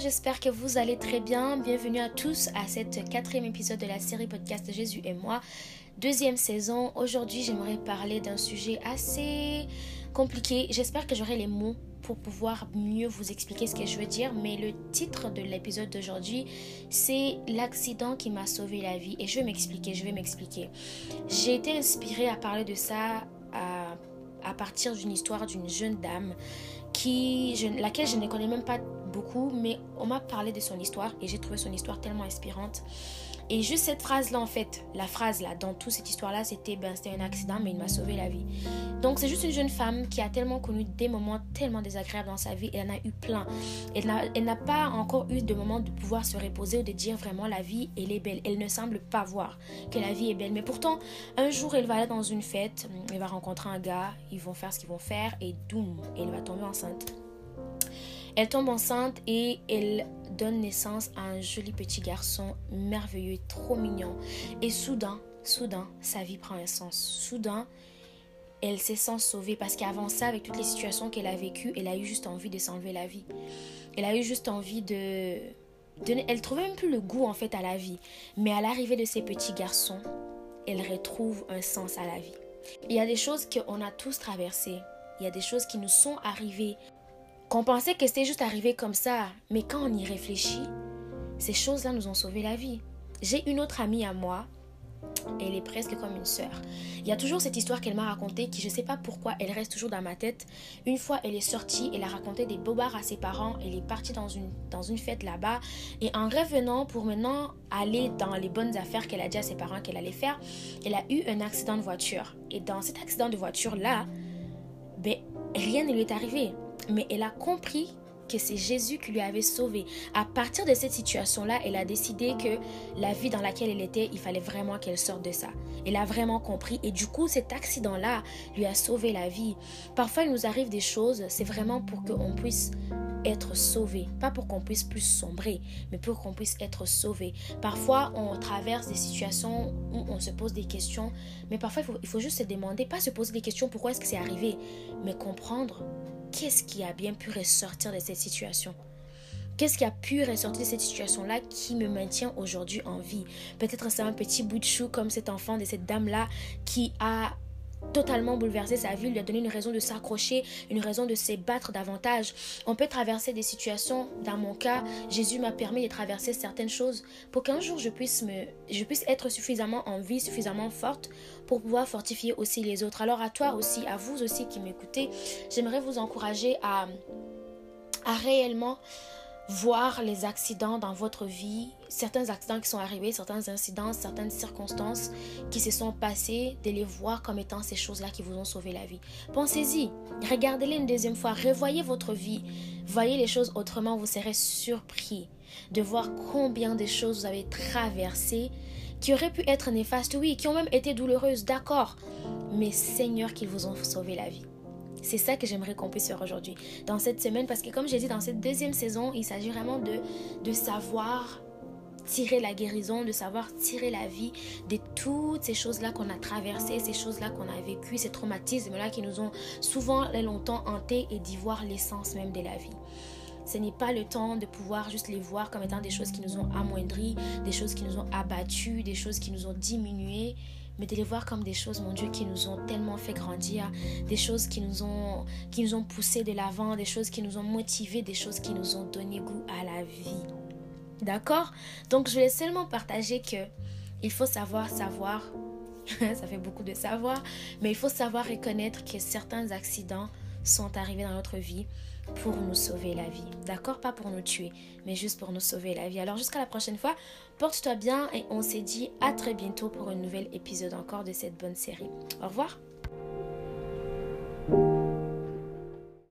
J'espère que vous allez très bien. Bienvenue à tous à cette quatrième épisode de la série podcast Jésus et moi, deuxième saison. Aujourd'hui, j'aimerais parler d'un sujet assez compliqué. J'espère que j'aurai les mots pour pouvoir mieux vous expliquer ce que je veux dire. Mais le titre de l'épisode d'aujourd'hui, c'est l'accident qui m'a sauvé la vie. Et je vais m'expliquer, je vais m'expliquer. J'ai été inspirée à parler de ça à, partir d'une histoire d'une jeune dame qui, laquelle je ne connais même pas mais on m'a parlé de son histoire et j'ai trouvé son histoire tellement inspirante. Et juste cette phrase-là, en fait, la phrase là, dans toute cette histoire-là, c'était ben, c'était un accident, mais il m'a sauvé la vie. Donc, c'est juste une jeune femme qui a tellement connu des moments tellement désagréables dans sa vie. Elle en a eu plein. Elle n'a pas encore eu de moment de pouvoir se reposer ou de dire vraiment la vie, elle est belle. Elle ne semble pas voir que la vie est belle. Mais pourtant, un jour, elle va aller dans une fête, elle va rencontrer un gars, ils vont faire ce qu'ils vont faire, et doum, elle va tomber enceinte. Elle tombe enceinte et elle donne naissance à un joli petit garçon merveilleux, trop mignon. Et soudain, soudain, sa vie prend un sens. Soudain, elle se sent sauvée parce qu'avant ça, avec toutes les situations qu'elle a vécues, elle a eu juste envie de s'enlever la vie. Elle a eu juste envie de... de... Elle trouvait même plus le goût en fait à la vie. Mais à l'arrivée de ces petits garçons, elle retrouve un sens à la vie. Il y a des choses qu'on a tous traversées. Il y a des choses qui nous sont arrivées qu'on pensait que c'était juste arrivé comme ça, mais quand on y réfléchit, ces choses-là nous ont sauvé la vie. J'ai une autre amie à moi, elle est presque comme une sœur. Il y a toujours cette histoire qu'elle m'a racontée qui je ne sais pas pourquoi elle reste toujours dans ma tête. Une fois elle est sortie, elle a raconté des bobards à ses parents, elle est partie dans une, dans une fête là-bas et en revenant pour maintenant aller dans les bonnes affaires qu'elle a dit à ses parents qu'elle allait faire, elle a eu un accident de voiture. Et dans cet accident de voiture là, ben rien ne lui est arrivé mais elle a compris que c'est Jésus qui lui avait sauvé. À partir de cette situation-là, elle a décidé que la vie dans laquelle elle était, il fallait vraiment qu'elle sorte de ça. Elle a vraiment compris et du coup, cet accident-là lui a sauvé la vie. Parfois, il nous arrive des choses, c'est vraiment pour qu'on puisse être sauvé, pas pour qu'on puisse plus sombrer, mais pour qu'on puisse être sauvé. Parfois, on traverse des situations où on se pose des questions, mais parfois, il faut, il faut juste se demander, pas se poser des questions, pourquoi est-ce que c'est arrivé, mais comprendre qu'est-ce qui a bien pu ressortir de cette situation? Qu'est-ce qui a pu ressortir de cette situation-là qui me maintient aujourd'hui en vie? Peut-être c'est un petit bout de chou comme cet enfant de cette dame-là qui a totalement bouleversé sa vie, lui a donné une raison de s'accrocher, une raison de se battre davantage. On peut traverser des situations, dans mon cas, Jésus m'a permis de traverser certaines choses pour qu'un jour je puisse, me, je puisse être suffisamment en vie, suffisamment forte pour pouvoir fortifier aussi les autres. Alors à toi aussi, à vous aussi qui m'écoutez, j'aimerais vous encourager à, à réellement voir les accidents dans votre vie, certains accidents qui sont arrivés, certains incidents, certaines circonstances qui se sont passées, de les voir comme étant ces choses-là qui vous ont sauvé la vie. Pensez-y, regardez-les une deuxième fois, revoyez votre vie, voyez les choses autrement, vous serez surpris de voir combien de choses vous avez traversées qui auraient pu être néfastes, oui, qui ont même été douloureuses, d'accord, mais Seigneur qui vous ont sauvé la vie. C'est ça que j'aimerais qu'on puisse faire aujourd'hui, dans cette semaine, parce que comme j'ai dit, dans cette deuxième saison, il s'agit vraiment de, de savoir tirer la guérison, de savoir tirer la vie de toutes ces choses-là qu'on a traversées, ces choses-là qu'on a vécues, ces traumatismes-là qui nous ont souvent longtemps hantés et d'y voir l'essence même de la vie. Ce n'est pas le temps de pouvoir juste les voir comme étant des choses qui nous ont amoindris, des choses qui nous ont abattus, des choses qui nous ont diminués, mais de les voir comme des choses, mon Dieu, qui nous ont tellement fait grandir, des choses qui nous ont, qui nous ont poussé de l'avant, des choses qui nous ont motivés, des choses qui nous ont donné goût à la vie. D'accord? Donc je voulais seulement partager que il faut savoir savoir, ça fait beaucoup de savoir, mais il faut savoir reconnaître que certains accidents sont arrivés dans notre vie pour nous sauver la vie. D'accord? Pas pour nous tuer, mais juste pour nous sauver la vie. Alors jusqu'à la prochaine fois, porte-toi bien et on s'est dit à très bientôt pour un nouvel épisode encore de cette bonne série. Au revoir